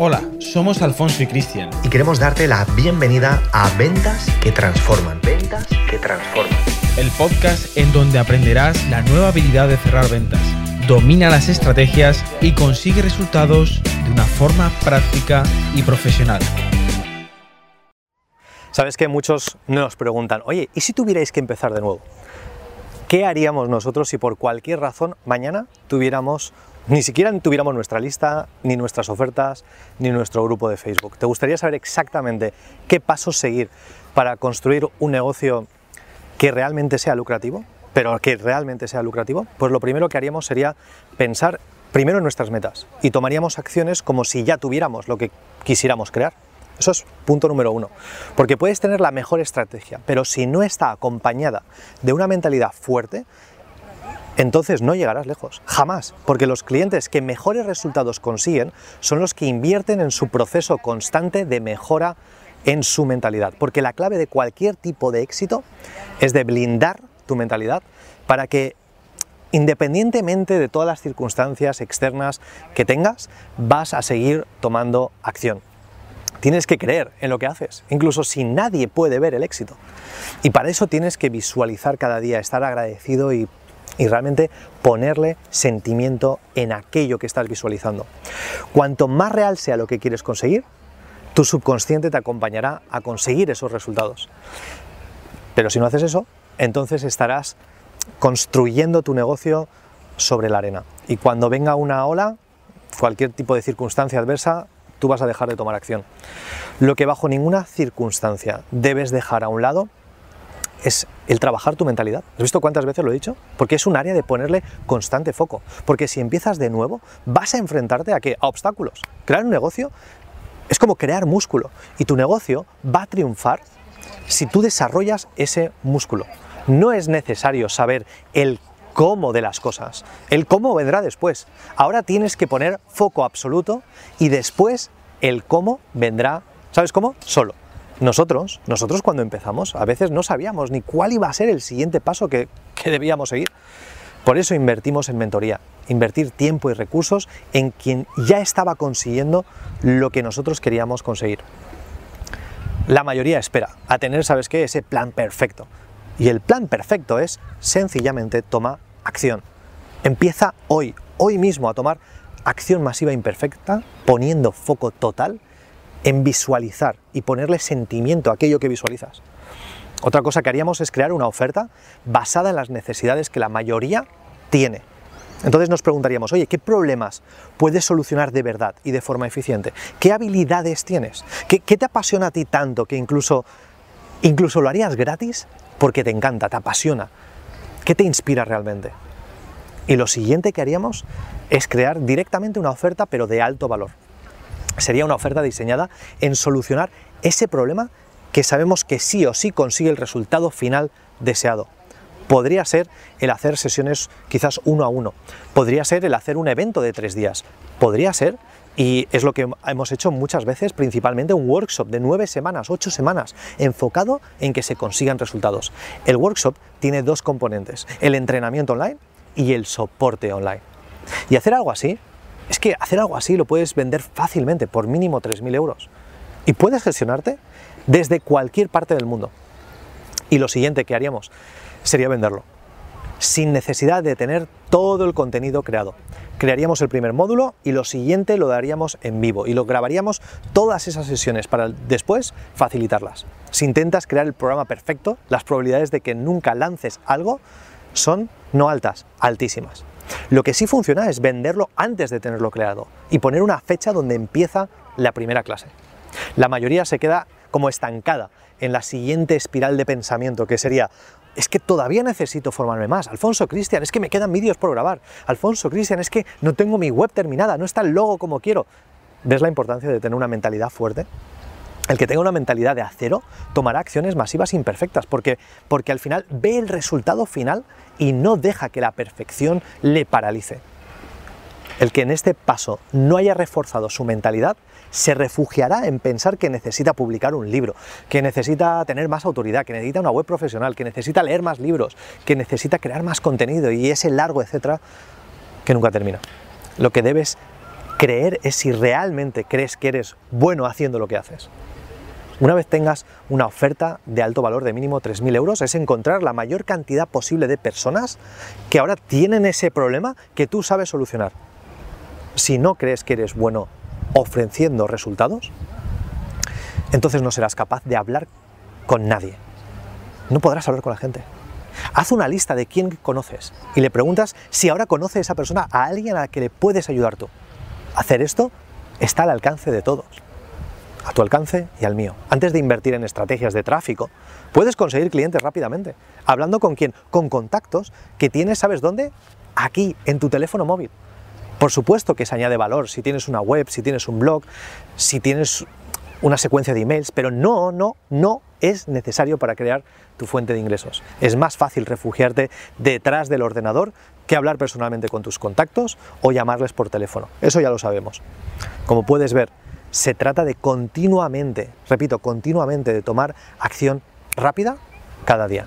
Hola, somos Alfonso y Cristian. Y queremos darte la bienvenida a Ventas que Transforman. Ventas que Transforman. El podcast en donde aprenderás la nueva habilidad de cerrar ventas. Domina las estrategias y consigue resultados de una forma práctica y profesional. Sabes que muchos nos preguntan, oye, ¿y si tuvierais que empezar de nuevo? ¿Qué haríamos nosotros si por cualquier razón mañana tuviéramos, ni siquiera tuviéramos nuestra lista, ni nuestras ofertas, ni nuestro grupo de Facebook? ¿Te gustaría saber exactamente qué pasos seguir para construir un negocio que realmente sea lucrativo? Pero que realmente sea lucrativo, pues lo primero que haríamos sería pensar primero en nuestras metas y tomaríamos acciones como si ya tuviéramos lo que quisiéramos crear. Eso es punto número uno. Porque puedes tener la mejor estrategia, pero si no está acompañada de una mentalidad fuerte, entonces no llegarás lejos, jamás, porque los clientes que mejores resultados consiguen son los que invierten en su proceso constante de mejora en su mentalidad, porque la clave de cualquier tipo de éxito es de blindar tu mentalidad para que independientemente de todas las circunstancias externas que tengas, vas a seguir tomando acción. Tienes que creer en lo que haces, incluso si nadie puede ver el éxito. Y para eso tienes que visualizar cada día, estar agradecido y, realmente ponerle sentimiento en aquello que estás visualizando. Cuanto más real sea lo que quieres conseguir, tu subconsciente te acompañará a conseguir esos resultados. Pero si no haces eso, entonces estarás construyendo tu negocio sobre la arena. Y cuando venga una ola, cualquier tipo de circunstancia adversa, tú vas a dejar de tomar acción. Lo que bajo ninguna circunstancia debes dejar a un lado es el trabajar tu mentalidad. ¿Has visto cuántas veces lo he dicho? Porque es un área de ponerle constante foco. Porque si empiezas de nuevo, vas a enfrentarte a qué? A obstáculos. Crear un negocio es como crear músculo. Y tu negocio va a triunfar si tú desarrollas ese músculo. No es necesario saber el cómo de las cosas. El cómo vendrá después. Ahora tienes que poner foco absoluto y después el cómo vendrá, ¿sabes cómo? Solo. Nosotros, nosotros cuando empezamos, a veces no sabíamos ni cuál iba a ser el siguiente paso que, que debíamos seguir. Por eso invertimos en mentoría, invertir tiempo y recursos en quien ya estaba consiguiendo lo que nosotros queríamos conseguir. La mayoría espera a tener, ¿sabes qué? Ese plan perfecto. Y el plan perfecto es sencillamente toma acción. Empieza hoy, hoy mismo a tomar acción masiva imperfecta, poniendo foco total en visualizar y ponerle sentimiento a aquello que visualizas. Otra cosa que haríamos es crear una oferta basada en las necesidades que la mayoría tiene. Entonces nos preguntaríamos, oye, ¿qué problemas puedes solucionar de verdad y de forma eficiente? ¿Qué habilidades tienes? ¿Qué, te apasiona a ti tanto que incluso, incluso lo harías gratis porque te encanta, te apasiona? ¿Qué te inspira realmente? Y lo siguiente que haríamos es crear directamente una oferta, pero de alto valor. Sería una oferta diseñada en solucionar ese problema que sabemos que sí o sí consigue el resultado final deseado. Podría ser el hacer sesiones quizás uno a uno. Podría ser el hacer un evento de tres días. Podría ser y es lo que hemos hecho muchas veces, principalmente un workshop de nueve semanas, ocho semanas, enfocado en que se consigan resultados. El workshop tiene dos componentes, el entrenamiento online y el soporte online. Y hacer algo así, es que hacer algo así lo puedes vender fácilmente, por mínimo 3.000 euros. Y puedes gestionarte desde cualquier parte del mundo. Y lo siguiente que haríamos sería venderlo sin necesidad de tener todo el contenido creado. Crearíamos el primer módulo y lo siguiente lo daríamos en vivo y lo grabaríamos todas esas sesiones para después facilitarlas. Si intentas crear el programa perfecto, las probabilidades de que nunca lances algo son no altas, altísimas. Lo que sí funciona es venderlo antes de tenerlo creado y poner una fecha donde empieza la primera clase. La mayoría se queda como estancada en la siguiente espiral de pensamiento, que sería, es que todavía necesito formarme más. Alfonso Cristian, es que me quedan vídeos por grabar. Alfonso Cristian, es que no tengo mi web terminada, no está el logo como quiero. ¿Ves la importancia de tener una mentalidad fuerte? El que tenga una mentalidad de acero tomará acciones masivas imperfectas porque, porque al final ve el resultado final y no deja que la perfección le paralice. El que en este paso no haya reforzado su mentalidad se refugiará en pensar que necesita publicar un libro, que necesita tener más autoridad, que necesita una web profesional, que necesita leer más libros, que necesita crear más contenido y ese largo etcétera que nunca termina. Lo que debes Creer es si realmente crees que eres bueno haciendo lo que haces. Una vez tengas una oferta de alto valor de mínimo 3.000 euros, es encontrar la mayor cantidad posible de personas que ahora tienen ese problema que tú sabes solucionar. Si no crees que eres bueno ofreciendo resultados, entonces no serás capaz de hablar con nadie. No podrás hablar con la gente. Haz una lista de quién conoces y le preguntas si ahora conoce esa persona a alguien a la que le puedes ayudar tú. Hacer esto está al alcance de todos a tu alcance y al mío. Antes de invertir en estrategias de tráfico, puedes conseguir clientes rápidamente. ¿Hablando con quién? Con contactos que tienes, ¿sabes dónde? Aquí, en tu teléfono móvil. Por supuesto que se añade valor si tienes una web, si tienes un blog, si tienes una secuencia de emails, pero no, no, no es necesario para crear tu fuente de ingresos. Es más fácil refugiarte detrás del ordenador que hablar personalmente con tus contactos o llamarles por teléfono. Eso ya lo sabemos. Como puedes ver, se trata de continuamente, repito, continuamente de tomar acción rápida cada día.